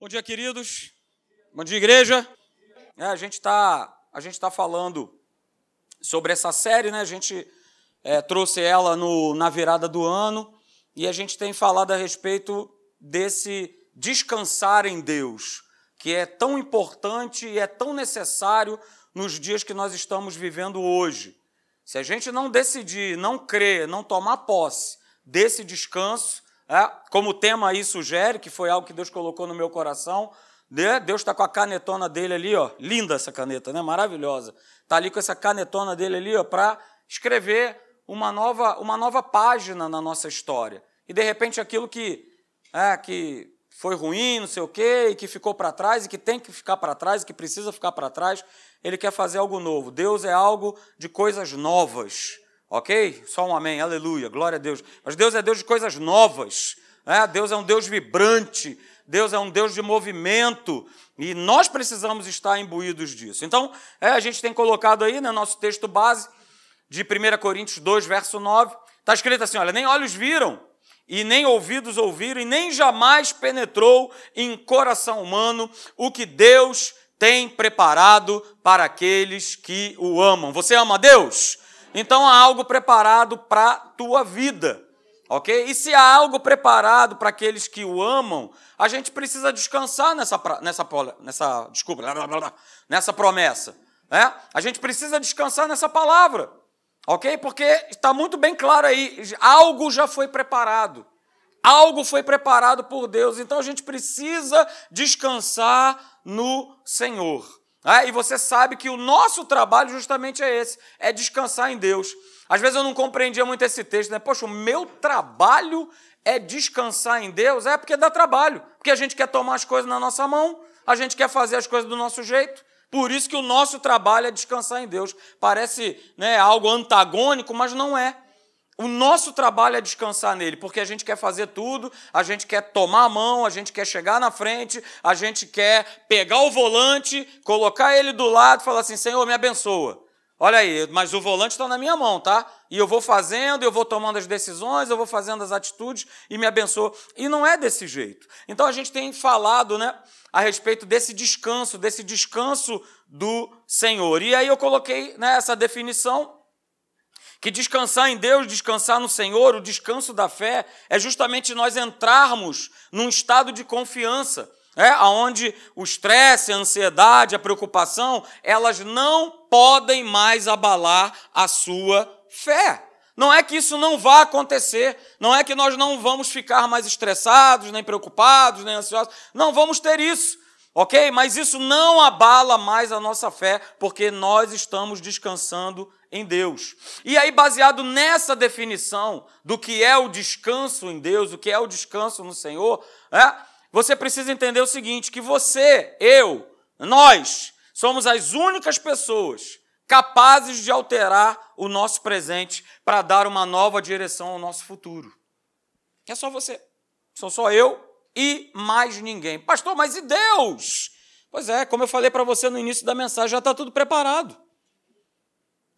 Bom dia, queridos. Bom dia, igreja. É, a gente está a gente tá falando sobre essa série, né? A gente é, trouxe ela no, na virada do ano e a gente tem falado a respeito desse descansar em Deus, que é tão importante e é tão necessário nos dias que nós estamos vivendo hoje. Se a gente não decidir, não crer, não tomar posse desse descanso, como o tema aí sugere, que foi algo que Deus colocou no meu coração. Né? Deus está com a canetona dele ali, ó, linda essa caneta, né? maravilhosa. Está ali com essa canetona dele ali para escrever uma nova, uma nova página na nossa história. E de repente aquilo que, é, que foi ruim, não sei o quê, e que ficou para trás, e que tem que ficar para trás, e que precisa ficar para trás, ele quer fazer algo novo. Deus é algo de coisas novas. Ok? Só um amém, aleluia, glória a Deus. Mas Deus é Deus de coisas novas. Né? Deus é um Deus vibrante. Deus é um Deus de movimento. E nós precisamos estar imbuídos disso. Então, é, a gente tem colocado aí no né, nosso texto base de 1 Coríntios 2, verso 9. Está escrito assim: olha, nem olhos viram, e nem ouvidos ouviram, e nem jamais penetrou em coração humano o que Deus tem preparado para aqueles que o amam. Você ama Deus? Então há algo preparado para a tua vida, ok? E se há algo preparado para aqueles que o amam, a gente precisa descansar nessa, nessa, nessa desculpa, nessa promessa. Né? A gente precisa descansar nessa palavra, ok? Porque está muito bem claro aí, algo já foi preparado. Algo foi preparado por Deus, então a gente precisa descansar no Senhor. Ah, e você sabe que o nosso trabalho justamente é esse, é descansar em Deus. Às vezes eu não compreendia muito esse texto, né? Poxa, o meu trabalho é descansar em Deus? É porque dá trabalho, porque a gente quer tomar as coisas na nossa mão, a gente quer fazer as coisas do nosso jeito. Por isso que o nosso trabalho é descansar em Deus. Parece né, algo antagônico, mas não é. O nosso trabalho é descansar nele, porque a gente quer fazer tudo, a gente quer tomar a mão, a gente quer chegar na frente, a gente quer pegar o volante, colocar ele do lado e falar assim: Senhor, me abençoa. Olha aí, mas o volante está na minha mão, tá? E eu vou fazendo, eu vou tomando as decisões, eu vou fazendo as atitudes e me abençoa. E não é desse jeito. Então a gente tem falado, né, a respeito desse descanso, desse descanso do Senhor. E aí eu coloquei né, essa definição que descansar em Deus, descansar no Senhor, o descanso da fé, é justamente nós entrarmos num estado de confiança, é, onde o estresse, a ansiedade, a preocupação, elas não podem mais abalar a sua fé. Não é que isso não vá acontecer, não é que nós não vamos ficar mais estressados, nem preocupados, nem ansiosos, não vamos ter isso, ok? Mas isso não abala mais a nossa fé, porque nós estamos descansando em Deus. E aí, baseado nessa definição do que é o descanso em Deus, o que é o descanso no Senhor, é, você precisa entender o seguinte: que você, eu, nós, somos as únicas pessoas capazes de alterar o nosso presente para dar uma nova direção ao nosso futuro. É só você. Sou só eu e mais ninguém. Pastor, mas e Deus? Pois é, como eu falei para você no início da mensagem, já está tudo preparado.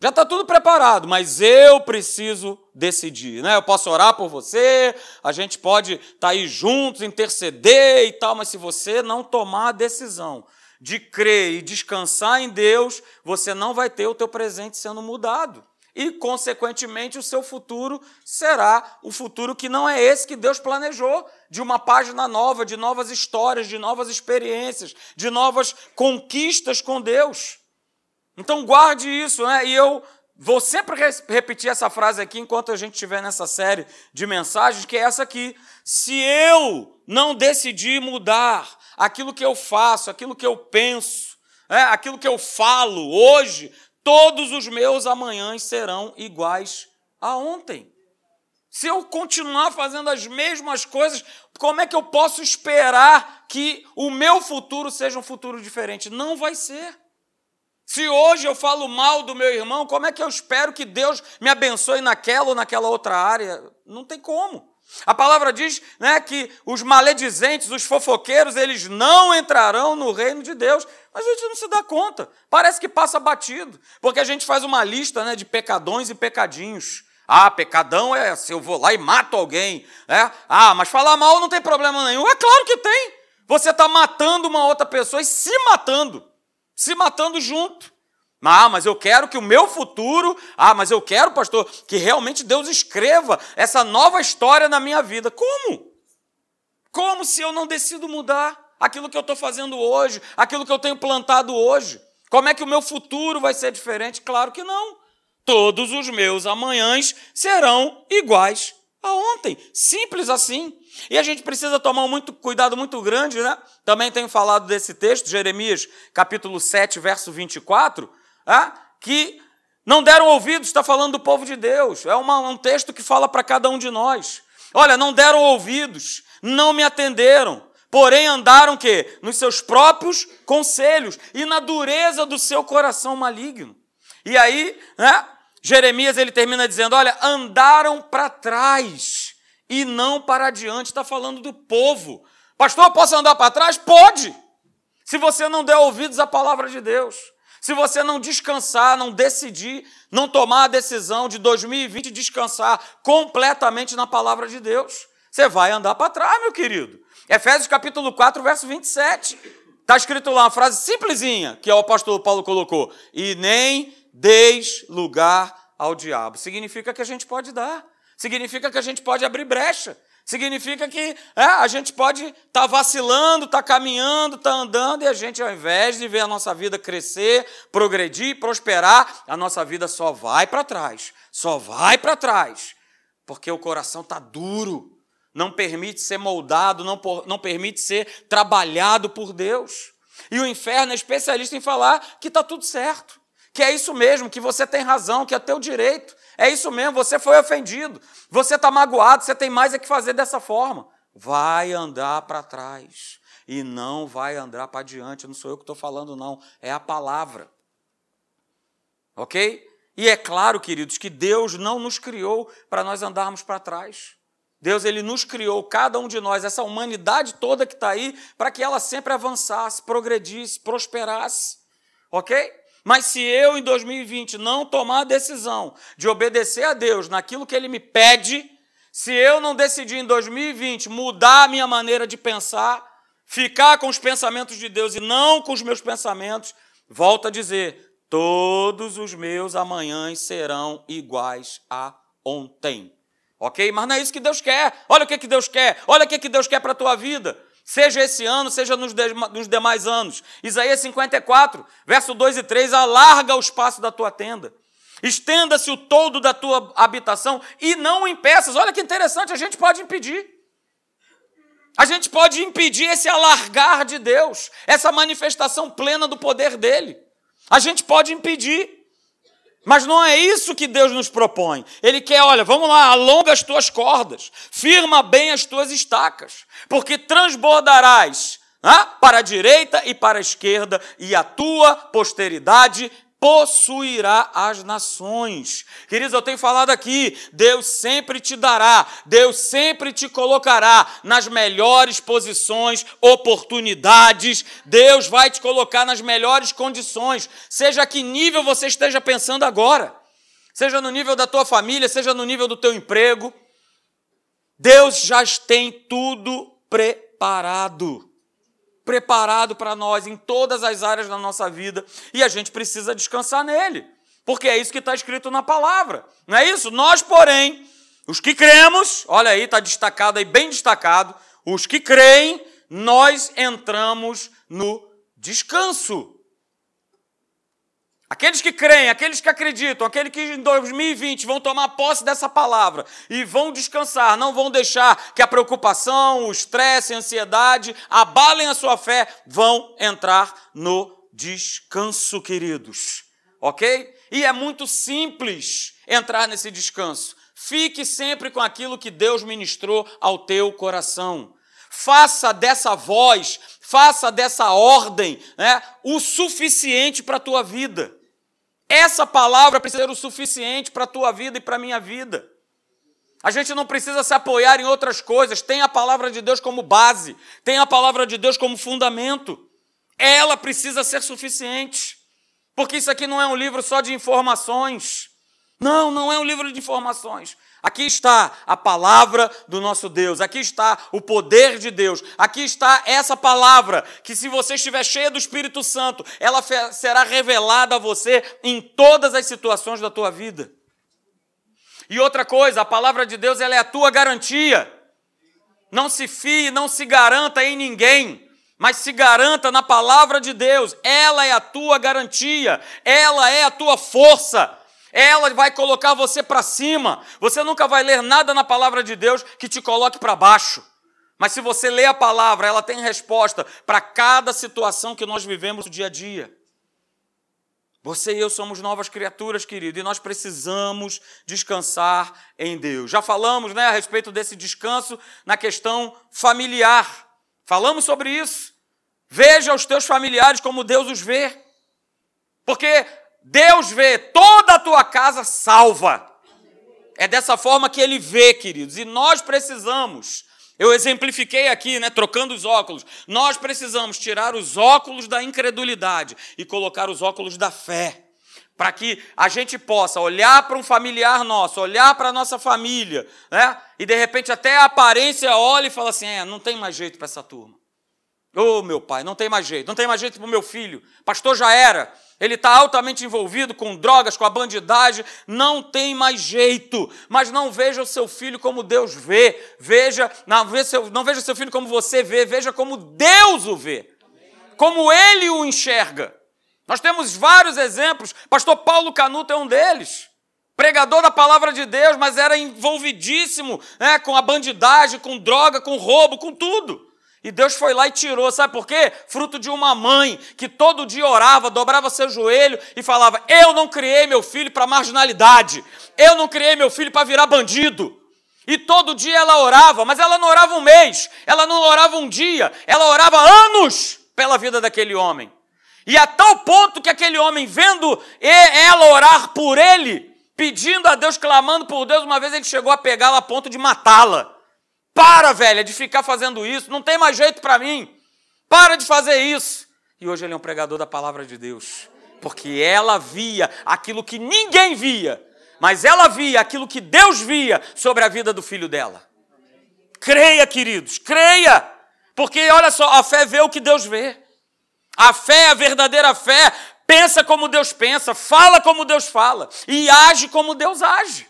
Já está tudo preparado, mas eu preciso decidir. Né? Eu posso orar por você, a gente pode estar tá aí juntos, interceder e tal, mas se você não tomar a decisão de crer e descansar em Deus, você não vai ter o teu presente sendo mudado. E, consequentemente, o seu futuro será o futuro que não é esse que Deus planejou, de uma página nova, de novas histórias, de novas experiências, de novas conquistas com Deus. Então guarde isso, né? E eu vou sempre repetir essa frase aqui enquanto a gente estiver nessa série de mensagens, que é essa aqui. Se eu não decidir mudar aquilo que eu faço, aquilo que eu penso, é, aquilo que eu falo hoje, todos os meus amanhãs serão iguais a ontem. Se eu continuar fazendo as mesmas coisas, como é que eu posso esperar que o meu futuro seja um futuro diferente? Não vai ser. Se hoje eu falo mal do meu irmão, como é que eu espero que Deus me abençoe naquela ou naquela outra área? Não tem como. A palavra diz né, que os maledizentes, os fofoqueiros, eles não entrarão no reino de Deus. Mas a gente não se dá conta. Parece que passa batido. Porque a gente faz uma lista né, de pecadões e pecadinhos. Ah, pecadão é se eu vou lá e mato alguém. É? Ah, mas falar mal não tem problema nenhum. É claro que tem. Você está matando uma outra pessoa e se matando, se matando junto. Ah, mas eu quero que o meu futuro, ah, mas eu quero, pastor, que realmente Deus escreva essa nova história na minha vida. Como? Como se eu não decido mudar aquilo que eu estou fazendo hoje, aquilo que eu tenho plantado hoje? Como é que o meu futuro vai ser diferente? Claro que não. Todos os meus amanhãs serão iguais a ontem. Simples assim. E a gente precisa tomar muito cuidado muito grande, né? Também tenho falado desse texto, Jeremias, capítulo 7, verso 24 ah, que não deram ouvidos, está falando do povo de Deus. É uma, um texto que fala para cada um de nós. Olha, não deram ouvidos, não me atenderam, porém andaram que nos seus próprios conselhos e na dureza do seu coração maligno. E aí, né, Jeremias ele termina dizendo: olha, andaram para trás e não para adiante. Está falando do povo. Pastor, posso andar para trás? Pode. Se você não der ouvidos à palavra de Deus. Se você não descansar, não decidir, não tomar a decisão de 2020 descansar completamente na palavra de Deus, você vai andar para trás, meu querido. Efésios capítulo 4, verso 27. Está escrito lá uma frase simplesinha que o apóstolo Paulo colocou: E nem deis lugar ao diabo. Significa que a gente pode dar, significa que a gente pode abrir brecha, Significa que é, a gente pode estar tá vacilando, estar tá caminhando, estar tá andando, e a gente, ao invés de ver a nossa vida crescer, progredir, prosperar, a nossa vida só vai para trás, só vai para trás, porque o coração está duro, não permite ser moldado, não, não permite ser trabalhado por Deus. E o inferno é especialista em falar que está tudo certo, que é isso mesmo, que você tem razão, que é teu direito, é isso mesmo, você foi ofendido, você está magoado, você tem mais é que fazer dessa forma. Vai andar para trás e não vai andar para diante. Não sou eu que estou falando, não, é a palavra. Ok? E é claro, queridos, que Deus não nos criou para nós andarmos para trás. Deus ele nos criou, cada um de nós, essa humanidade toda que está aí, para que ela sempre avançasse, progredisse, prosperasse. Ok? Mas se eu, em 2020, não tomar a decisão de obedecer a Deus naquilo que Ele me pede, se eu não decidir em 2020 mudar a minha maneira de pensar, ficar com os pensamentos de Deus e não com os meus pensamentos, volto a dizer: todos os meus amanhãs serão iguais a ontem. Ok? Mas não é isso que Deus quer. Olha o que, que Deus quer. Olha o que, que Deus quer para a tua vida seja esse ano, seja nos, de, nos demais anos. Isaías 54, verso 2 e 3: alarga o espaço da tua tenda, estenda-se o todo da tua habitação e não impeças. Olha que interessante, a gente pode impedir. A gente pode impedir esse alargar de Deus, essa manifestação plena do poder dele. A gente pode impedir. Mas não é isso que Deus nos propõe. Ele quer, olha, vamos lá, alonga as tuas cordas, firma bem as tuas estacas, porque transbordarás né, para a direita e para a esquerda, e a tua posteridade possuirá as nações. Queridos, eu tenho falado aqui, Deus sempre te dará, Deus sempre te colocará nas melhores posições, oportunidades, Deus vai te colocar nas melhores condições, seja que nível você esteja pensando agora, seja no nível da tua família, seja no nível do teu emprego, Deus já tem tudo preparado preparado para nós em todas as áreas da nossa vida e a gente precisa descansar nele, porque é isso que está escrito na palavra, não é isso? Nós, porém, os que cremos, olha aí, está destacado aí, bem destacado, os que creem, nós entramos no descanso. Aqueles que creem, aqueles que acreditam, aqueles que em 2020 vão tomar posse dessa palavra e vão descansar, não vão deixar que a preocupação, o estresse, a ansiedade abalem a sua fé, vão entrar no descanso, queridos. Ok? E é muito simples entrar nesse descanso. Fique sempre com aquilo que Deus ministrou ao teu coração. Faça dessa voz, faça dessa ordem né, o suficiente para a tua vida. Essa palavra precisa ser o suficiente para a tua vida e para a minha vida. A gente não precisa se apoiar em outras coisas, tem a palavra de Deus como base, tem a palavra de Deus como fundamento. Ela precisa ser suficiente. Porque isso aqui não é um livro só de informações. Não, não é um livro de informações. Aqui está a palavra do nosso Deus, aqui está o poder de Deus, aqui está essa palavra que, se você estiver cheia do Espírito Santo, ela será revelada a você em todas as situações da tua vida. E outra coisa, a palavra de Deus ela é a tua garantia. Não se fie, não se garanta em ninguém, mas se garanta na palavra de Deus. Ela é a tua garantia, ela é a tua força. Ela vai colocar você para cima. Você nunca vai ler nada na palavra de Deus que te coloque para baixo. Mas se você lê a palavra, ela tem resposta para cada situação que nós vivemos no dia a dia. Você e eu somos novas criaturas, querido, e nós precisamos descansar em Deus. Já falamos né, a respeito desse descanso na questão familiar. Falamos sobre isso. Veja os teus familiares como Deus os vê. Porque Deus vê toda a tua casa salva. É dessa forma que ele vê, queridos. E nós precisamos, eu exemplifiquei aqui, né, trocando os óculos. Nós precisamos tirar os óculos da incredulidade e colocar os óculos da fé. Para que a gente possa olhar para um familiar nosso, olhar para a nossa família, né? E de repente até a aparência olha e fala assim: é, não tem mais jeito para essa turma. Ô oh, meu pai, não tem mais jeito, não tem mais jeito para meu filho. Pastor já era ele está altamente envolvido com drogas, com a bandidagem, não tem mais jeito. Mas não veja o seu filho como Deus vê, veja, não, não veja seu filho como você vê, veja como Deus o vê, como ele o enxerga. Nós temos vários exemplos, pastor Paulo Canuto é um deles. Pregador da palavra de Deus, mas era envolvidíssimo né, com a bandidagem, com droga, com roubo, com tudo. E Deus foi lá e tirou, sabe por quê? Fruto de uma mãe que todo dia orava, dobrava seu joelho e falava: Eu não criei meu filho para marginalidade, eu não criei meu filho para virar bandido. E todo dia ela orava, mas ela não orava um mês, ela não orava um dia, ela orava anos pela vida daquele homem. E a tal ponto que aquele homem, vendo ela orar por ele, pedindo a Deus, clamando por Deus, uma vez ele chegou a pegá-la a ponto de matá-la. Para, velha, de ficar fazendo isso, não tem mais jeito para mim. Para de fazer isso. E hoje ele é um pregador da palavra de Deus, porque ela via aquilo que ninguém via, mas ela via aquilo que Deus via sobre a vida do filho dela. Creia, queridos, creia, porque olha só, a fé vê o que Deus vê. A fé, a verdadeira fé, pensa como Deus pensa, fala como Deus fala e age como Deus age.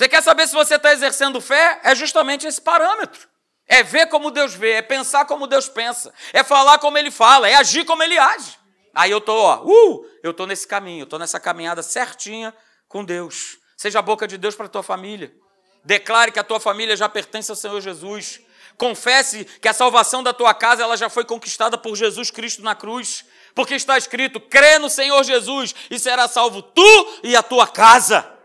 Você quer saber se você está exercendo fé? É justamente esse parâmetro. É ver como Deus vê, é pensar como Deus pensa, é falar como Ele fala, é agir como Ele age. Aí eu estou, ó, uh, eu estou nesse caminho, eu estou nessa caminhada certinha com Deus. Seja a boca de Deus para a tua família. Declare que a tua família já pertence ao Senhor Jesus. Confesse que a salvação da tua casa ela já foi conquistada por Jesus Cristo na cruz. Porque está escrito: crê no Senhor Jesus e será salvo tu e a tua casa.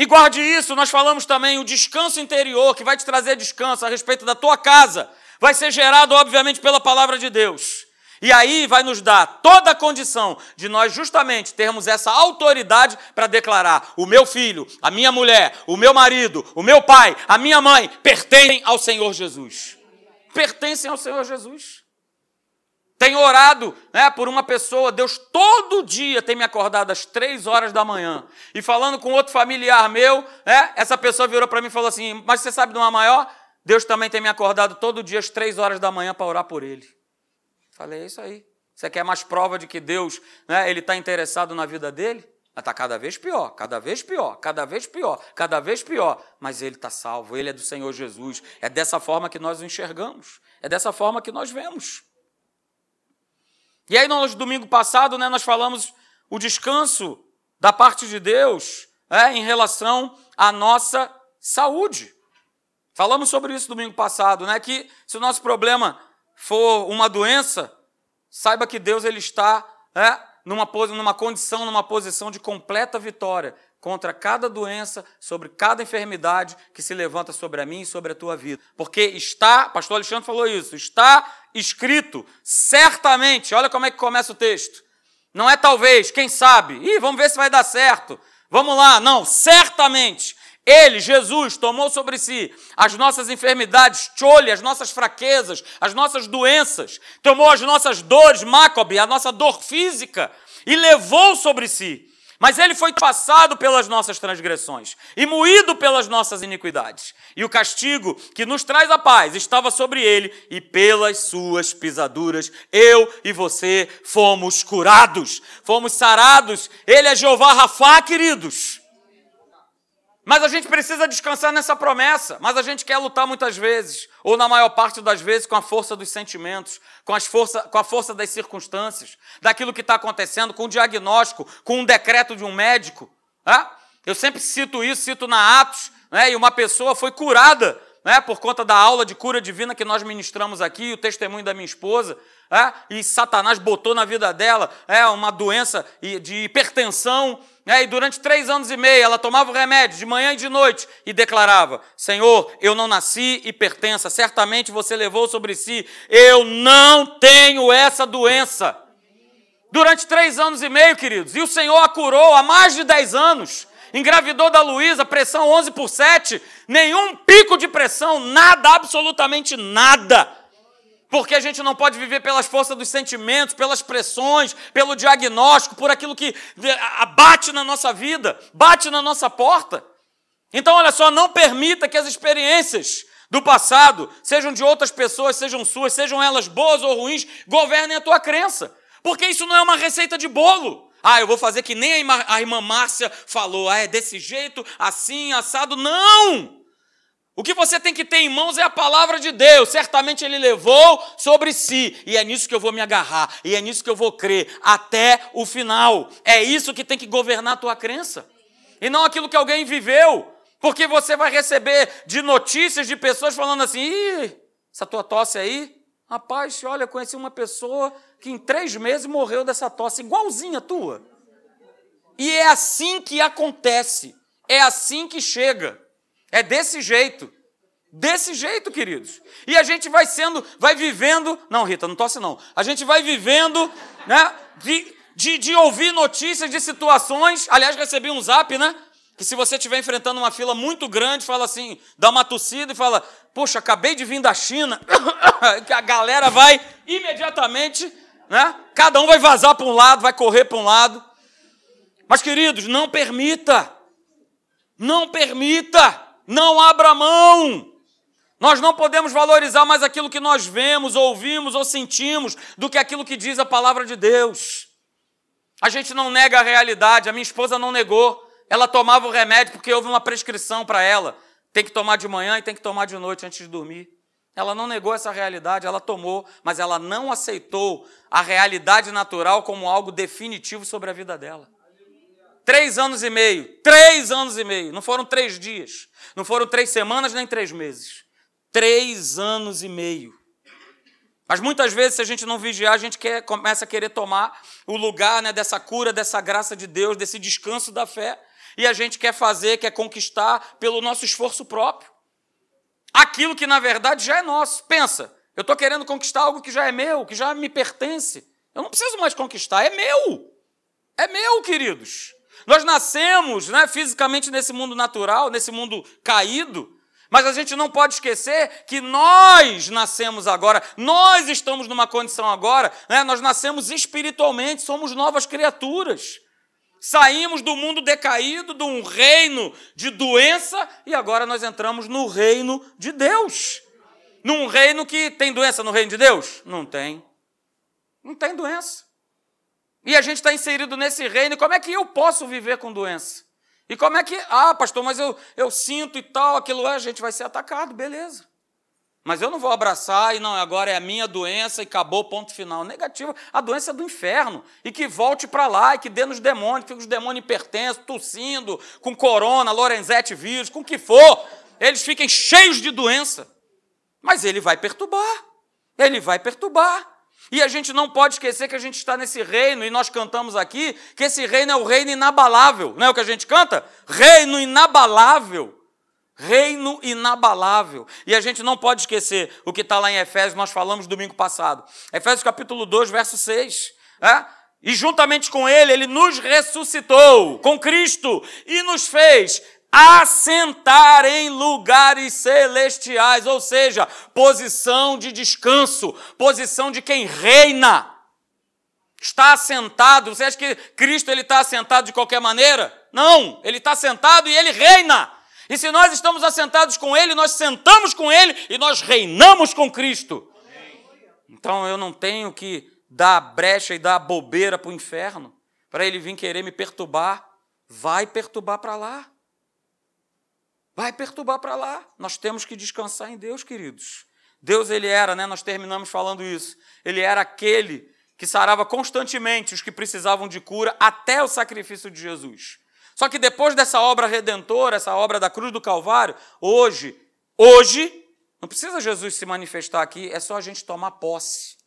E guarde isso, nós falamos também o descanso interior, que vai te trazer descanso a respeito da tua casa, vai ser gerado, obviamente, pela palavra de Deus. E aí vai nos dar toda a condição de nós justamente termos essa autoridade para declarar: o meu filho, a minha mulher, o meu marido, o meu pai, a minha mãe pertencem ao Senhor Jesus. Pertencem ao Senhor Jesus. Tenho orado né, por uma pessoa, Deus todo dia tem me acordado às três horas da manhã. E falando com outro familiar meu, né, essa pessoa virou para mim e falou assim: Mas você sabe de uma maior? Deus também tem me acordado todo dia às três horas da manhã para orar por ele. Falei, é isso aí. Você quer mais prova de que Deus né, ele está interessado na vida dele? Está cada vez pior, cada vez pior, cada vez pior, cada vez pior. Mas ele está salvo, ele é do Senhor Jesus. É dessa forma que nós o enxergamos, é dessa forma que nós vemos. E aí, no domingo passado, né, nós falamos o descanso da parte de Deus né, em relação à nossa saúde. Falamos sobre isso domingo passado, né? Que se o nosso problema for uma doença, saiba que Deus ele está né, numa, numa condição, numa posição de completa vitória contra cada doença, sobre cada enfermidade que se levanta sobre a mim e sobre a tua vida. Porque está, pastor Alexandre falou isso, está escrito, certamente, olha como é que começa o texto. Não é talvez, quem sabe, Ih, vamos ver se vai dar certo. Vamos lá, não, certamente. Ele, Jesus, tomou sobre si as nossas enfermidades, chole, as nossas fraquezas, as nossas doenças, tomou as nossas dores, Macob, a nossa dor física, e levou sobre si Mas ele foi passado pelas nossas transgressões e moído pelas nossas iniquidades. E o castigo que nos traz a paz estava sobre ele, e pelas suas pisaduras eu e você fomos curados, fomos sarados. Ele é Jeová Rafá, queridos. Mas a gente precisa descansar nessa promessa. Mas a gente quer lutar muitas vezes, ou na maior parte das vezes, com a força dos sentimentos, com, as força, com a força das circunstâncias, daquilo que está acontecendo, com o diagnóstico, com um decreto de um médico. Né? Eu sempre cito isso, cito na Atos, né? e uma pessoa foi curada né, por conta da aula de cura divina que nós ministramos aqui, o testemunho da minha esposa, é, e Satanás botou na vida dela é, uma doença de hipertensão, é, e durante três anos e meio ela tomava o remédio de manhã e de noite e declarava: Senhor, eu não nasci hipertensa, certamente você levou sobre si, eu não tenho essa doença. Durante três anos e meio, queridos, e o Senhor a curou há mais de dez anos engravidou da Luísa, pressão 11 por 7, nenhum pico de pressão, nada, absolutamente nada. Porque a gente não pode viver pelas forças dos sentimentos, pelas pressões, pelo diagnóstico, por aquilo que bate na nossa vida, bate na nossa porta. Então, olha só, não permita que as experiências do passado, sejam de outras pessoas, sejam suas, sejam elas boas ou ruins, governem a tua crença. Porque isso não é uma receita de bolo. Ah, eu vou fazer que nem a irmã Márcia falou. Ah, é desse jeito, assim, assado. Não! O que você tem que ter em mãos é a palavra de Deus. Certamente Ele levou sobre si. E é nisso que eu vou me agarrar. E é nisso que eu vou crer até o final. É isso que tem que governar a tua crença. E não aquilo que alguém viveu. Porque você vai receber de notícias de pessoas falando assim: Ih, essa tua tosse aí, rapaz, olha, conheci uma pessoa que em três meses morreu dessa tosse, igualzinha a tua. E é assim que acontece, é assim que chega, é desse jeito. Desse jeito, queridos. E a gente vai sendo, vai vivendo. Não, Rita, não tosse não. A gente vai vivendo, né? De, de, de ouvir notícias de situações. Aliás, recebi um zap, né? Que se você estiver enfrentando uma fila muito grande, fala assim, dá uma tossida e fala: Poxa, acabei de vir da China. que a galera vai imediatamente né? Cada um vai vazar para um lado, vai correr para um lado. Mas, queridos, não permita. Não permita. Não abra mão. Nós não podemos valorizar mais aquilo que nós vemos, ouvimos ou sentimos do que aquilo que diz a palavra de Deus. A gente não nega a realidade. A minha esposa não negou. Ela tomava o remédio porque houve uma prescrição para ela. Tem que tomar de manhã e tem que tomar de noite antes de dormir. Ela não negou essa realidade, ela tomou, mas ela não aceitou a realidade natural como algo definitivo sobre a vida dela. Três anos e meio, três anos e meio, não foram três dias, não foram três semanas nem três meses. Três anos e meio. Mas muitas vezes, se a gente não vigiar, a gente quer, começa a querer tomar o lugar né, dessa cura, dessa graça de Deus, desse descanso da fé, e a gente quer fazer, quer conquistar pelo nosso esforço próprio aquilo que na verdade já é nosso. Pensa, eu estou querendo conquistar algo que já é meu, que já me pertence. Eu não preciso mais conquistar, é meu. É meu, queridos. Nós nascemos né, fisicamente nesse mundo natural, nesse mundo caído, mas a gente não pode esquecer que nós nascemos agora, nós estamos numa condição agora, né, nós nascemos espiritualmente, somos novas criaturas. Saímos do mundo decaído, de um reino de doença, e agora nós entramos no reino de Deus. Num reino que tem doença no reino de Deus? Não tem. Não tem doença. E a gente está inserido nesse reino, e como é que eu posso viver com doença? E como é que, ah, pastor, mas eu, eu sinto e tal, aquilo é, a gente vai ser atacado, beleza. Mas eu não vou abraçar e não, agora é a minha doença e acabou, ponto final. Negativo, a doença é do inferno. E que volte para lá e que dê nos demônios, que os demônios hipertensos, tossindo, com corona, Lorenzetti vírus, com o que for, eles fiquem cheios de doença. Mas ele vai perturbar. Ele vai perturbar. E a gente não pode esquecer que a gente está nesse reino, e nós cantamos aqui que esse reino é o reino inabalável. Não é o que a gente canta? Reino inabalável reino inabalável. E a gente não pode esquecer o que está lá em Efésios, nós falamos domingo passado. Efésios capítulo 2, verso 6. É? E juntamente com ele, ele nos ressuscitou com Cristo e nos fez assentar em lugares celestiais, ou seja, posição de descanso, posição de quem reina. Está assentado. Você acha que Cristo ele está assentado de qualquer maneira? Não, ele está sentado e ele reina. E se nós estamos assentados com ele, nós sentamos com ele e nós reinamos com Cristo. Então eu não tenho que dar brecha e dar bobeira para o inferno para ele vir querer me perturbar. Vai perturbar para lá. Vai perturbar para lá. Nós temos que descansar em Deus, queridos. Deus ele era, né? Nós terminamos falando isso. Ele era aquele que sarava constantemente os que precisavam de cura até o sacrifício de Jesus. Só que depois dessa obra redentora, essa obra da cruz do Calvário, hoje, hoje, não precisa Jesus se manifestar aqui, é só a gente tomar posse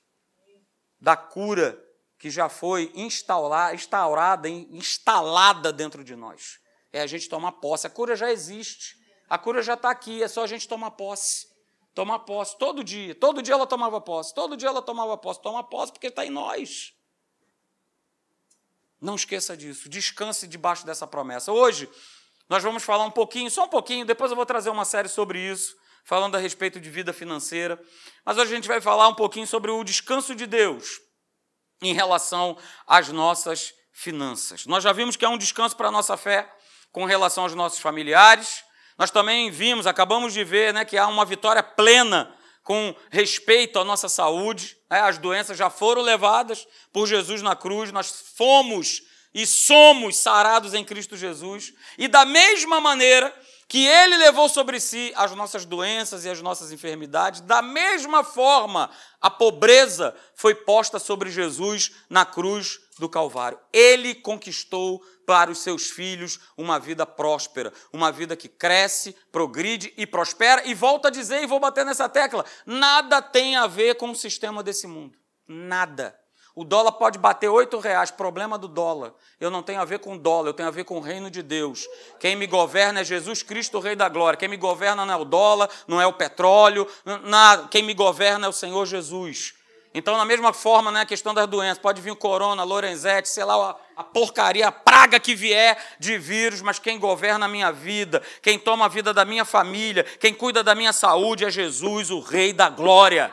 da cura que já foi instaurada, instalada dentro de nós. É a gente tomar posse. A cura já existe. A cura já está aqui, é só a gente tomar posse. Tomar posse todo dia. Todo dia ela tomava posse. Todo dia ela tomava posse. Toma posse porque está em nós. Não esqueça disso. Descanse debaixo dessa promessa. Hoje, nós vamos falar um pouquinho, só um pouquinho, depois eu vou trazer uma série sobre isso, falando a respeito de vida financeira. Mas hoje a gente vai falar um pouquinho sobre o descanso de Deus em relação às nossas finanças. Nós já vimos que é um descanso para a nossa fé com relação aos nossos familiares, nós também vimos, acabamos de ver, né, que há uma vitória plena com respeito à nossa saúde. Né? As doenças já foram levadas por Jesus na cruz, nós fomos e somos sarados em Cristo Jesus. E da mesma maneira que Ele levou sobre si as nossas doenças e as nossas enfermidades, da mesma forma a pobreza foi posta sobre Jesus na cruz do Calvário. Ele conquistou para os seus filhos uma vida próspera, uma vida que cresce, progride e prospera. E volta a dizer, e vou bater nessa tecla: nada tem a ver com o sistema desse mundo. Nada. O dólar pode bater oito reais, problema do dólar. Eu não tenho a ver com dólar, eu tenho a ver com o reino de Deus. Quem me governa é Jesus Cristo, o Rei da Glória. Quem me governa não é o dólar, não é o petróleo, não, quem me governa é o Senhor Jesus. Então, na mesma forma, né, a questão das doenças, pode vir o corona, Lorenzetti, sei lá, a, porcaria, a praga que vier de vírus, mas quem governa a minha vida, quem toma a vida da minha família, quem cuida da minha saúde é Jesus, o Rei da Glória.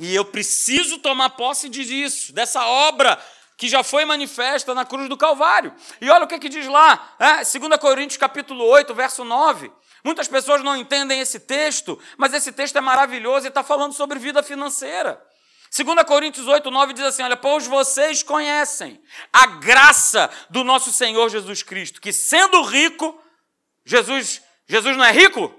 E eu preciso tomar posse disso, dessa obra que já foi manifesta na cruz do Calvário. E olha o que, que diz lá, é, 2 Coríntios capítulo 8, verso 9. Muitas pessoas não entendem esse texto, mas esse texto é maravilhoso e está falando sobre vida financeira. 2 Coríntios 8, 9 diz assim: Olha, pois vocês conhecem a graça do nosso Senhor Jesus Cristo, que sendo rico, Jesus, Jesus não é rico?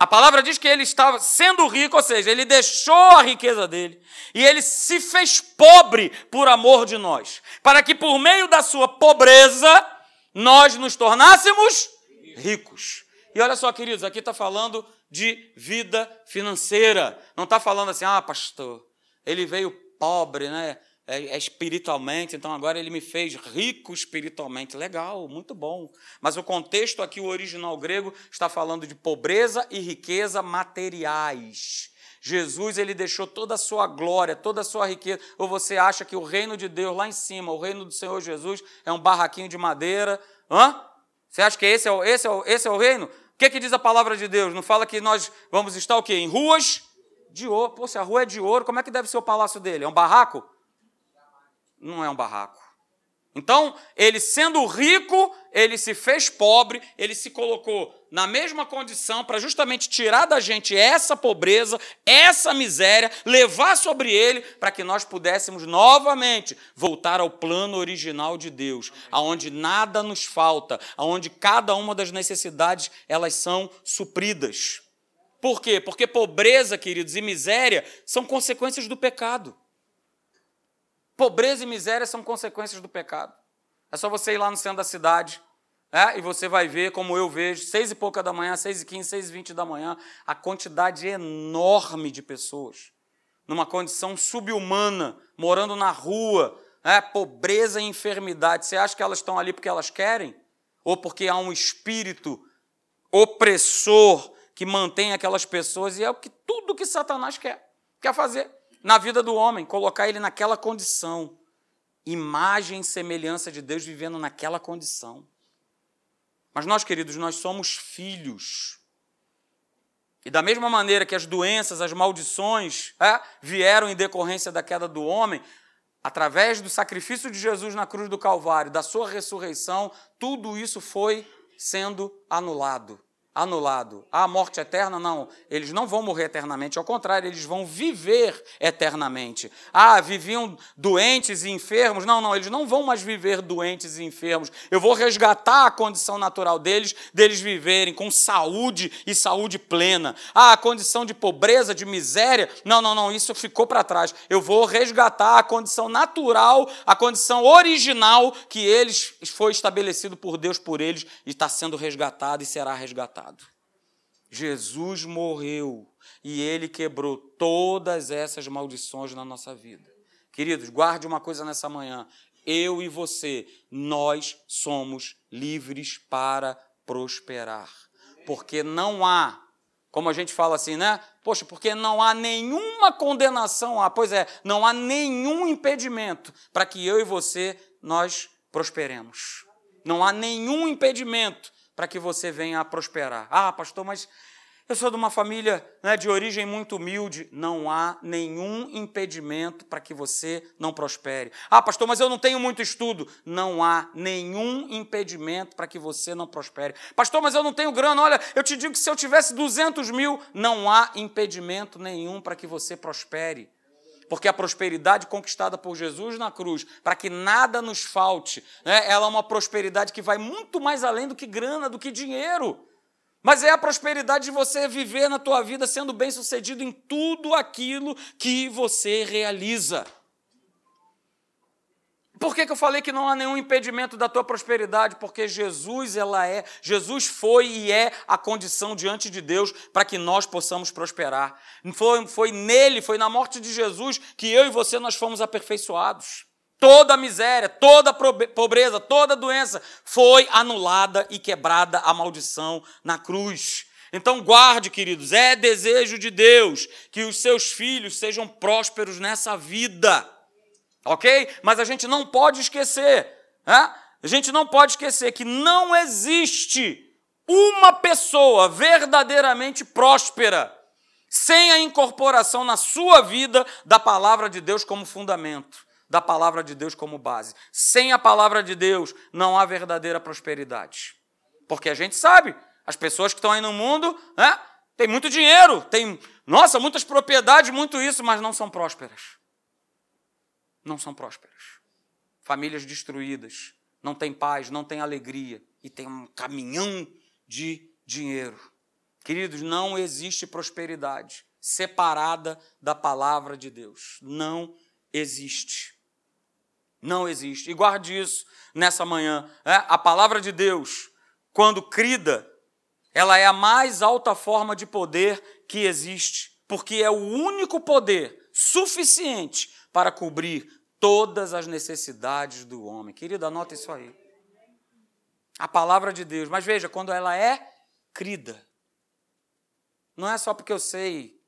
A palavra diz que ele estava sendo rico, ou seja, ele deixou a riqueza dele e ele se fez pobre por amor de nós, para que por meio da sua pobreza nós nos tornássemos ricos. E olha só, queridos, aqui está falando de vida financeira. Não está falando assim, ah, pastor, ele veio pobre, né? É, é, espiritualmente, então agora ele me fez rico espiritualmente. Legal, muito bom. Mas o contexto aqui, o original grego, está falando de pobreza e riqueza materiais. Jesus ele deixou toda a sua glória, toda a sua riqueza. Ou você acha que o reino de Deus lá em cima, o reino do Senhor Jesus, é um barraquinho de madeira? Hã? Você acha que esse é o, esse é o, esse é o reino? O que, que diz a palavra de Deus? Não fala que nós vamos estar o quê? Em ruas de ouro. Pô, se a rua é de ouro, como é que deve ser o palácio dele? É um barraco? Não é um barraco. Então, ele sendo rico, ele se fez pobre, ele se colocou na mesma condição para justamente tirar da gente essa pobreza, essa miséria, levar sobre ele para que nós pudéssemos novamente voltar ao plano original de Deus, aonde nada nos falta, aonde cada uma das necessidades elas são supridas. Por quê? Porque pobreza, queridos, e miséria são consequências do pecado. Pobreza e miséria são consequências do pecado. É só você ir lá no centro da cidade é, e você vai ver, como eu vejo, seis e pouca da manhã, seis e quinze, seis e vinte da manhã, a quantidade enorme de pessoas numa condição subhumana, morando na rua, é, pobreza e enfermidade. Você acha que elas estão ali porque elas querem? Ou porque há um espírito opressor que mantém aquelas pessoas, e é o que tudo que Satanás quer, quer fazer na vida do homem, colocar ele naquela condição. Imagem e semelhança de Deus vivendo naquela condição. Mas nós, queridos, nós somos filhos. E da mesma maneira que as doenças, as maldições é, vieram em decorrência da queda do homem, através do sacrifício de Jesus na cruz do Calvário, da sua ressurreição, tudo isso foi sendo anulado anulado. A morte eterna, não. Eles não vão morrer eternamente, ao contrário, eles vão viver eternamente. Ah, viviam doentes e enfermos. Não, não, eles não vão mais viver doentes e enfermos. Eu vou resgatar a condição natural deles, deles viverem com saúde e saúde plena. Ah, a condição de pobreza, de miséria. Não, não, não, isso ficou para trás. Eu vou resgatar a condição natural, a condição original que eles foi estabelecido por Deus por eles e está sendo resgatado e será resgatado. Jesus morreu e ele quebrou todas essas maldições na nossa vida. Queridos, guarde uma coisa nessa manhã. Eu e você, nós somos livres para prosperar. Porque não há, como a gente fala assim, né? Poxa, porque não há nenhuma condenação, ah, pois é, não há nenhum impedimento para que eu e você nós prosperemos. Não há nenhum impedimento para que você venha a prosperar. Ah, pastor, mas eu sou de uma família né, de origem muito humilde. Não há nenhum impedimento para que você não prospere. Ah, pastor, mas eu não tenho muito estudo. Não há nenhum impedimento para que você não prospere. Pastor, mas eu não tenho grana. Olha, eu te digo que se eu tivesse 200 mil, não há impedimento nenhum para que você prospere porque a prosperidade conquistada por Jesus na cruz, para que nada nos falte, né, ela é uma prosperidade que vai muito mais além do que grana, do que dinheiro. Mas é a prosperidade de você viver na tua vida sendo bem-sucedido em tudo aquilo que você realiza. Por que, que eu falei que não há nenhum impedimento da tua prosperidade? Porque Jesus, ela é, Jesus foi e é a condição diante de Deus para que nós possamos prosperar. Foi, foi nele, foi na morte de Jesus que eu e você nós fomos aperfeiçoados. Toda miséria, toda pobreza, toda doença foi anulada e quebrada a maldição na cruz. Então guarde, queridos, é desejo de Deus que os seus filhos sejam prósperos nessa vida ok? Mas a gente não pode esquecer, né? a gente não pode esquecer que não existe uma pessoa verdadeiramente próspera sem a incorporação na sua vida da palavra de Deus como fundamento, da palavra de Deus como base. Sem a palavra de Deus não há verdadeira prosperidade. Porque a gente sabe, as pessoas que estão aí no mundo, né, tem muito dinheiro, tem, nossa, muitas propriedades, muito isso, mas não são prósperas não são prósperas. Famílias destruídas, não tem paz, não tem alegria e tem um caminhão de dinheiro. Queridos, não existe prosperidade separada da palavra de Deus. Não existe. Não existe. E guarde isso nessa manhã. É? A palavra de Deus, quando crida, ela é a mais alta forma de poder que existe, porque é o único poder suficiente para cobrir todas as necessidades do homem. Querido, anota isso aí. A palavra de Deus. Mas veja, quando ela é crida, não é só porque eu sei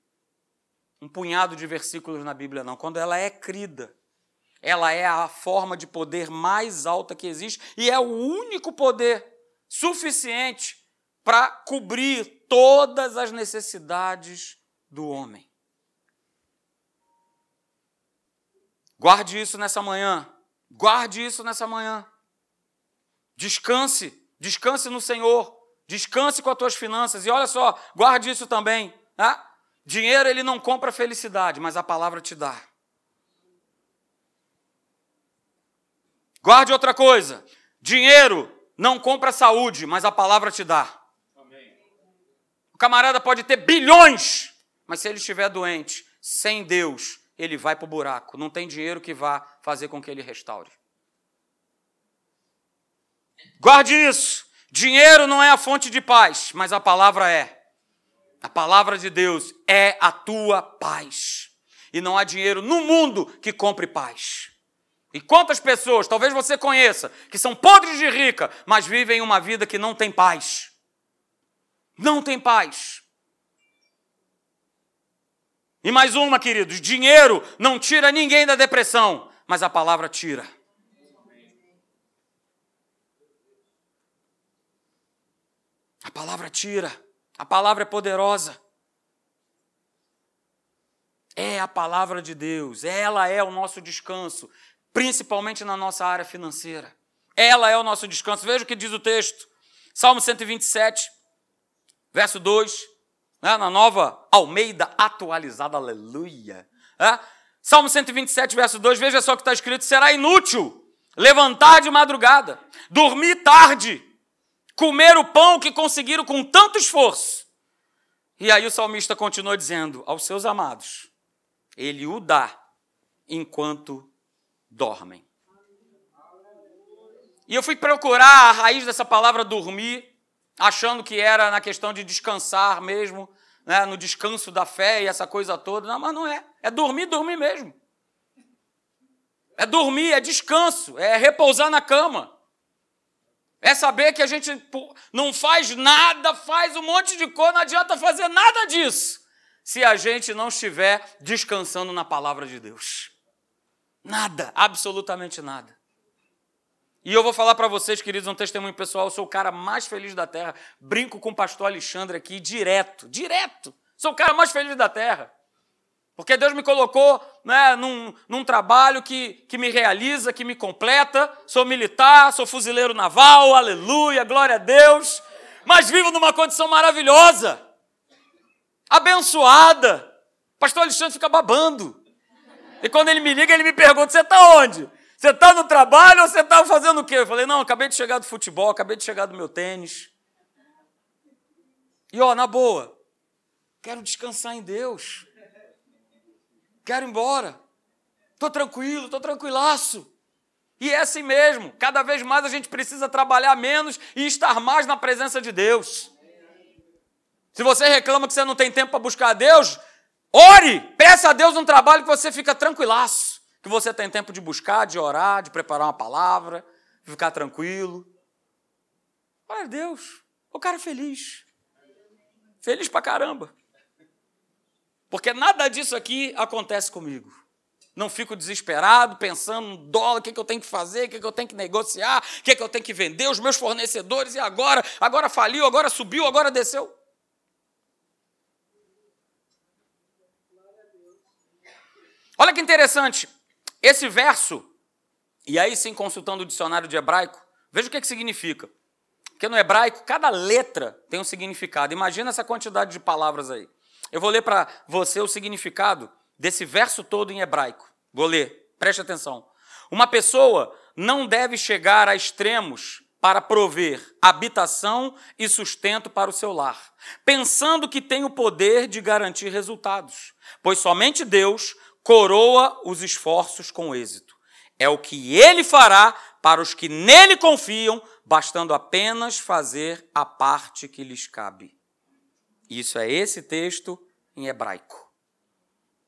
um punhado de versículos na Bíblia, não. Quando ela é crida, ela é a forma de poder mais alta que existe e é o único poder suficiente para cobrir todas as necessidades do homem. Guarde isso nessa manhã. Guarde isso nessa manhã. Descanse, descanse no Senhor. Descanse com as tuas finanças. E olha só, guarde isso também. Tá? Dinheiro ele não compra felicidade, mas a palavra te dá. Guarde outra coisa. Dinheiro não compra saúde, mas a palavra te dá. O camarada pode ter bilhões, mas se ele estiver doente, sem Deus, ele vai para o buraco. Não tem dinheiro que vá fazer com que ele restaure. Guarde isso. Dinheiro não é a fonte de paz, mas a palavra é. A palavra de Deus é a tua paz. E não há dinheiro no mundo que compre paz. E quantas pessoas, talvez você conheça, que são podres de rica, mas vivem uma vida que não tem paz. Não tem paz. E mais uma, queridos: dinheiro não tira ninguém da depressão, mas a palavra tira. A palavra tira, a palavra é poderosa. é a palavra de Deus, ela é o nosso descanso, principalmente na nossa área financeira. Ela é o nosso descanso. Veja o que diz o texto. Salmo 127, verso 2, né, na nova Almeida atualizada, aleluia. É? Salmo 127, verso 2, veja só o que está escrito: será inútil levantar de madrugada, dormir tarde, comer o pão que conseguiram com tanto esforço. E aí o salmista continua dizendo aos seus amados: Ele o dá enquanto dormem. E eu fui procurar a raiz dessa palavra dormir, achando que era na questão de descansar mesmo, né, no descanso da fé e essa coisa toda. Não, mas não é. É dormir, dormir mesmo. É dormir, é descanso, é repousar na cama. É saber que a gente não faz nada, faz um monte de coisa, não adianta fazer nada disso, se a gente não estiver descansando na palavra de Deus. Nada, absolutamente nada. E eu vou falar para vocês, queridos, um testemunho pessoal, eu sou o cara mais feliz da terra. Brinco com o pastor Alexandre aqui direto, direto. Sou o cara mais feliz da terra. Porque Deus me colocou né, num, num trabalho que, que me realiza, que me completa. Sou militar, sou fuzileiro naval, aleluia, glória a Deus. Mas vivo numa condição maravilhosa, abençoada. Pastor Alexandre fica babando. E quando ele me liga, ele me pergunta: Você está onde? Você está no trabalho ou você está fazendo o quê? Eu falei: Não, acabei de chegar do futebol, acabei de chegar do meu tênis. E ó, na boa, quero descansar em Deus quero ir embora. Estou tranquilo, estou tranquilaço. E é assim mesmo. Cada vez mais a gente precisa trabalhar menos e estar mais na presença de Deus. Se você reclama que você não tem tempo para buscar a Deus, ore, peça a Deus um trabalho que você fica tranquilaço. Que você tem tempo de buscar, de orar, de preparar uma palavra, de ficar tranquilo. Olha Deus, o cara é feliz. Feliz pra caramba. Porque nada disso aqui acontece comigo. Não fico desesperado, pensando no dólar, o que, que eu tenho que fazer, o que, que eu tenho que negociar, o que, que eu tenho que vender, os meus fornecedores, e agora? Agora faliu, agora subiu, agora desceu. Olha que interessante. Esse verso, e aí sim consultando o dicionário de hebraico, veja o que, que significa. Porque no hebraico, cada letra tem um significado. Imagina essa quantidade de palavras aí. Eu vou ler para você o significado desse verso todo em hebraico. Vou ler, preste atenção. Uma pessoa não deve chegar a extremos para prover habitação e sustento para o seu lar, pensando que tem o poder de garantir resultados, pois somente Deus coroa os esforços com êxito. É o que ele fará para os que nele confiam, bastando apenas fazer a parte que lhes cabe. Isso é esse texto em hebraico.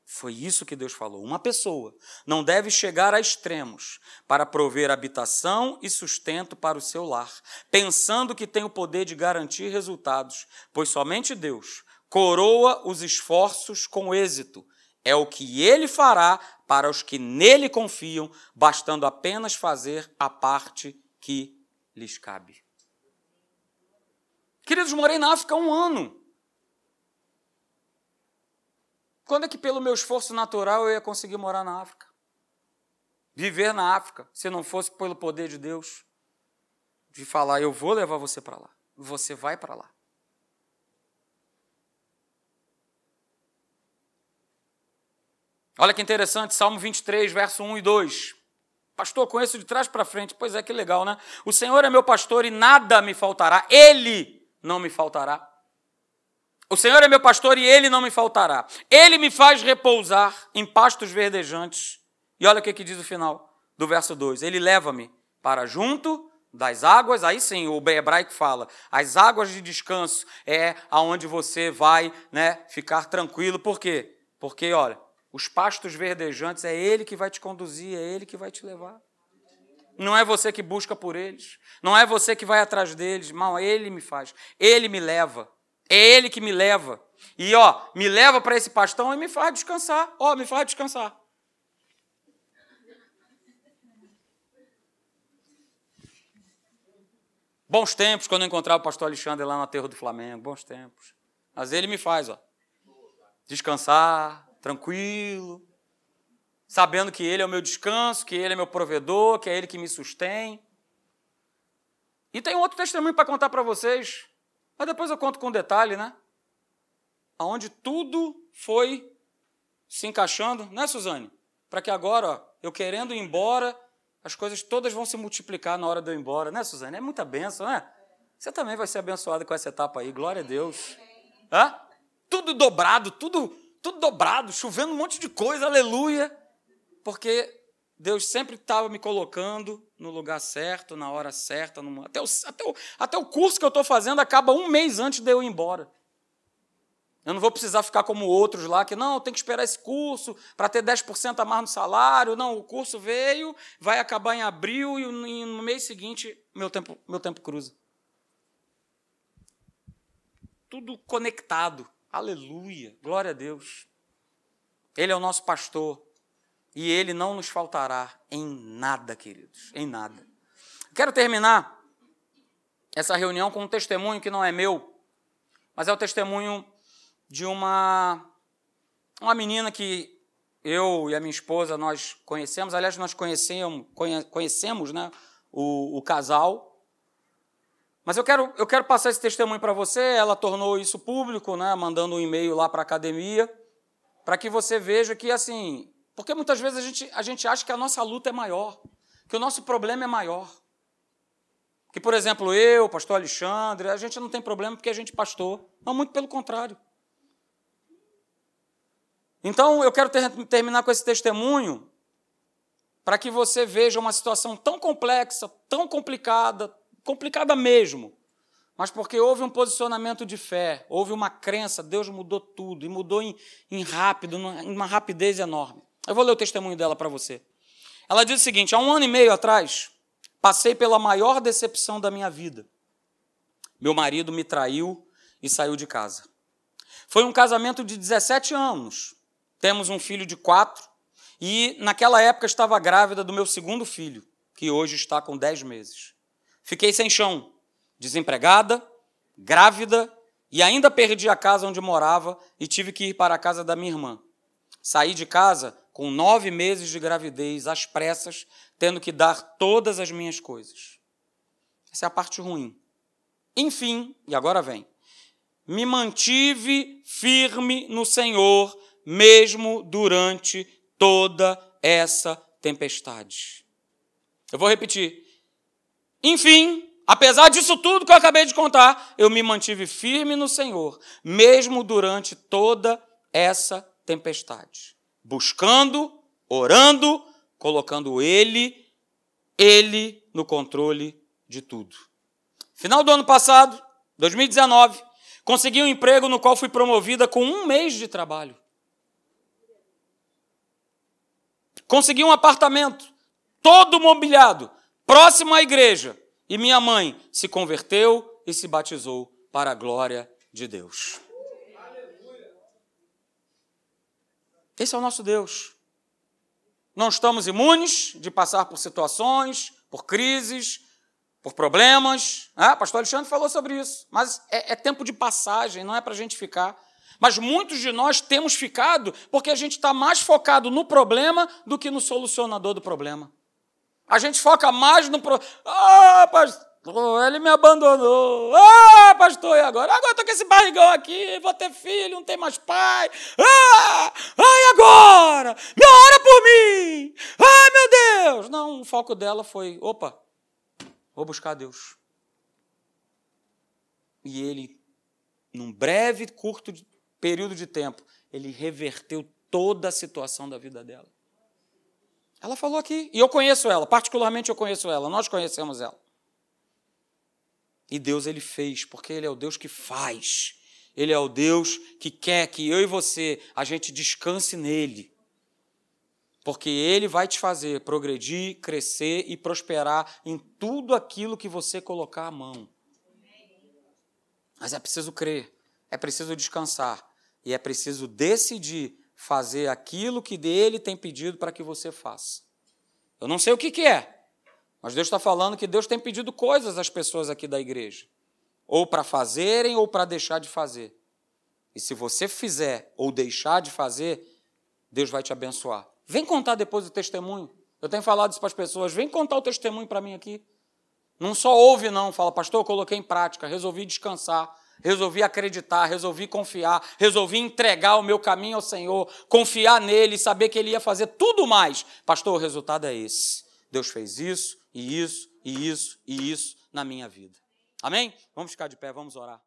Foi isso que Deus falou. Uma pessoa não deve chegar a extremos para prover habitação e sustento para o seu lar, pensando que tem o poder de garantir resultados, pois somente Deus coroa os esforços com êxito. É o que ele fará para os que nele confiam, bastando apenas fazer a parte que lhes cabe. Queridos, morei na África um ano. Quando é que, pelo meu esforço natural, eu ia conseguir morar na África? Viver na África, se não fosse pelo poder de Deus, de falar: eu vou levar você para lá, você vai para lá. Olha que interessante, Salmo 23, verso 1 e 2. Pastor, conheço de trás para frente. Pois é, que legal, né? O Senhor é meu pastor e nada me faltará. Ele não me faltará. O Senhor é meu pastor e ele não me faltará. Ele me faz repousar em pastos verdejantes. E olha o que, que diz o final do verso 2: Ele leva-me para junto das águas, aí sim, o hebraico fala, as águas de descanso é aonde você vai né, ficar tranquilo. Por quê? Porque, olha, os pastos verdejantes é Ele que vai te conduzir, é Ele que vai te levar. Não é você que busca por eles, não é você que vai atrás deles, mal, Ele me faz, Ele me leva. É Ele que me leva. E ó, me leva para esse pastão e me faz descansar. Ó, me faz descansar. Bons tempos quando eu encontrar o pastor Alexandre lá no aterro do Flamengo. Bons tempos. Mas ele me faz, ó. Descansar. Tranquilo, sabendo que Ele é o meu descanso, que Ele é meu provedor, que é Ele que me sustém. E tem outro testemunho para contar para vocês, mas depois eu conto com detalhe, né? Onde tudo foi se encaixando, né, Suzane? Para que agora, ó, eu querendo ir embora, as coisas todas vão se multiplicar na hora de eu ir embora, né, Suzane? É muita benção, né? Você também vai ser abençoada com essa etapa aí, glória a Deus. Hã? Tudo dobrado, tudo, tudo dobrado, chovendo um monte de coisa, aleluia. Porque Deus sempre estava me colocando no lugar certo, na hora certa. Até, o, até, o, até o curso que eu estou fazendo acaba um mês antes de eu ir embora. Eu não vou precisar ficar como outros lá, que não, tem que esperar esse curso para ter 10% a mais no salário. Não, o curso veio, vai acabar em abril e no mês seguinte meu tempo, meu tempo cruza. Tudo conectado. Aleluia. Glória a Deus. Ele é o nosso pastor. E ele não nos faltará em nada, queridos. Em nada. Quero terminar essa reunião com um testemunho que não é meu, mas é o testemunho de uma, uma menina que eu e a minha esposa nós conhecemos. Aliás, nós conhecemos, conhecemos né, o, o casal. Mas eu quero, eu quero passar esse testemunho para você. Ela tornou isso público, né, mandando um e-mail lá para a academia, para que você veja que, assim, porque muitas vezes a gente, a gente acha que a nossa luta é maior, que o nosso problema é maior. Que, por exemplo, eu, pastor Alexandre, a gente não tem problema porque a gente pastor. Não, muito pelo contrário. Então, eu quero ter, terminar com esse testemunho para que você veja uma situação tão complexa, tão complicada, complicada mesmo, mas porque houve um posicionamento de fé, houve uma crença, Deus mudou tudo, e mudou em, em rápido, em uma rapidez enorme. Eu vou ler o testemunho dela para você. Ela diz o seguinte: há um ano e meio atrás, passei pela maior decepção da minha vida. Meu marido me traiu e saiu de casa. Foi um casamento de 17 anos, temos um filho de quatro e naquela época estava grávida do meu segundo filho, que hoje está com dez meses. Fiquei sem chão, desempregada, grávida e ainda perdi a casa onde morava e tive que ir para a casa da minha irmã. Saí de casa com nove meses de gravidez, às pressas, tendo que dar todas as minhas coisas. Essa é a parte ruim. Enfim, e agora vem, me mantive firme no Senhor mesmo durante toda essa tempestade. Eu vou repetir. Enfim, apesar disso tudo que eu acabei de contar, eu me mantive firme no Senhor, mesmo durante toda essa tempestade, buscando, orando, colocando Ele, Ele no controle de tudo. Final do ano passado, 2019, consegui um emprego no qual fui promovida com um mês de trabalho. Consegui um apartamento, todo mobiliado, próximo à igreja. E minha mãe se converteu e se batizou para a glória de Deus. Esse é o nosso Deus. Não estamos imunes de passar por situações, por crises, por problemas. Ah, pastor Alexandre falou sobre isso. Mas é, é tempo de passagem, não é para a gente ficar. Mas muitos de nós temos ficado porque a gente está mais focado no problema do que no solucionador do problema. A gente foca mais no problema. Ah, pastor, ele me abandonou. Ah, pastor, e agora? Agora estou com esse barrigão aqui, vou ter filho, não tem mais pai. Ah, ai, agora? Me ora por mim. Ai, meu Deus. Não, o foco dela foi: opa, vou buscar Deus. E ele, num breve, curto período de tempo, ele reverteu toda a situação da vida dela. Ela falou aqui, e eu conheço ela, particularmente eu conheço ela, nós conhecemos ela. E Deus ele fez, porque ele é o Deus que faz. Ele é o Deus que quer que eu e você a gente descanse nele. Porque ele vai te fazer progredir, crescer e prosperar em tudo aquilo que você colocar a mão. Mas é preciso crer, é preciso descansar e é preciso decidir fazer aquilo que dele tem pedido para que você faça. Eu não sei o que, que é, mas Deus está falando que Deus tem pedido coisas às pessoas aqui da igreja, ou para fazerem ou para deixar de fazer. E se você fizer ou deixar de fazer, Deus vai te abençoar. Vem contar depois o testemunho. Eu tenho falado isso para as pessoas. Vem contar o testemunho para mim aqui. Não só ouve, não. Fala, pastor, eu coloquei em prática, resolvi descansar, resolvi acreditar, resolvi confiar, resolvi entregar o meu caminho ao Senhor, confiar nele, saber que ele ia fazer tudo mais. Pastor, o resultado é esse. Deus fez isso, e isso, e isso, e isso na minha vida. Amém? Vamos ficar de pé, vamos orar.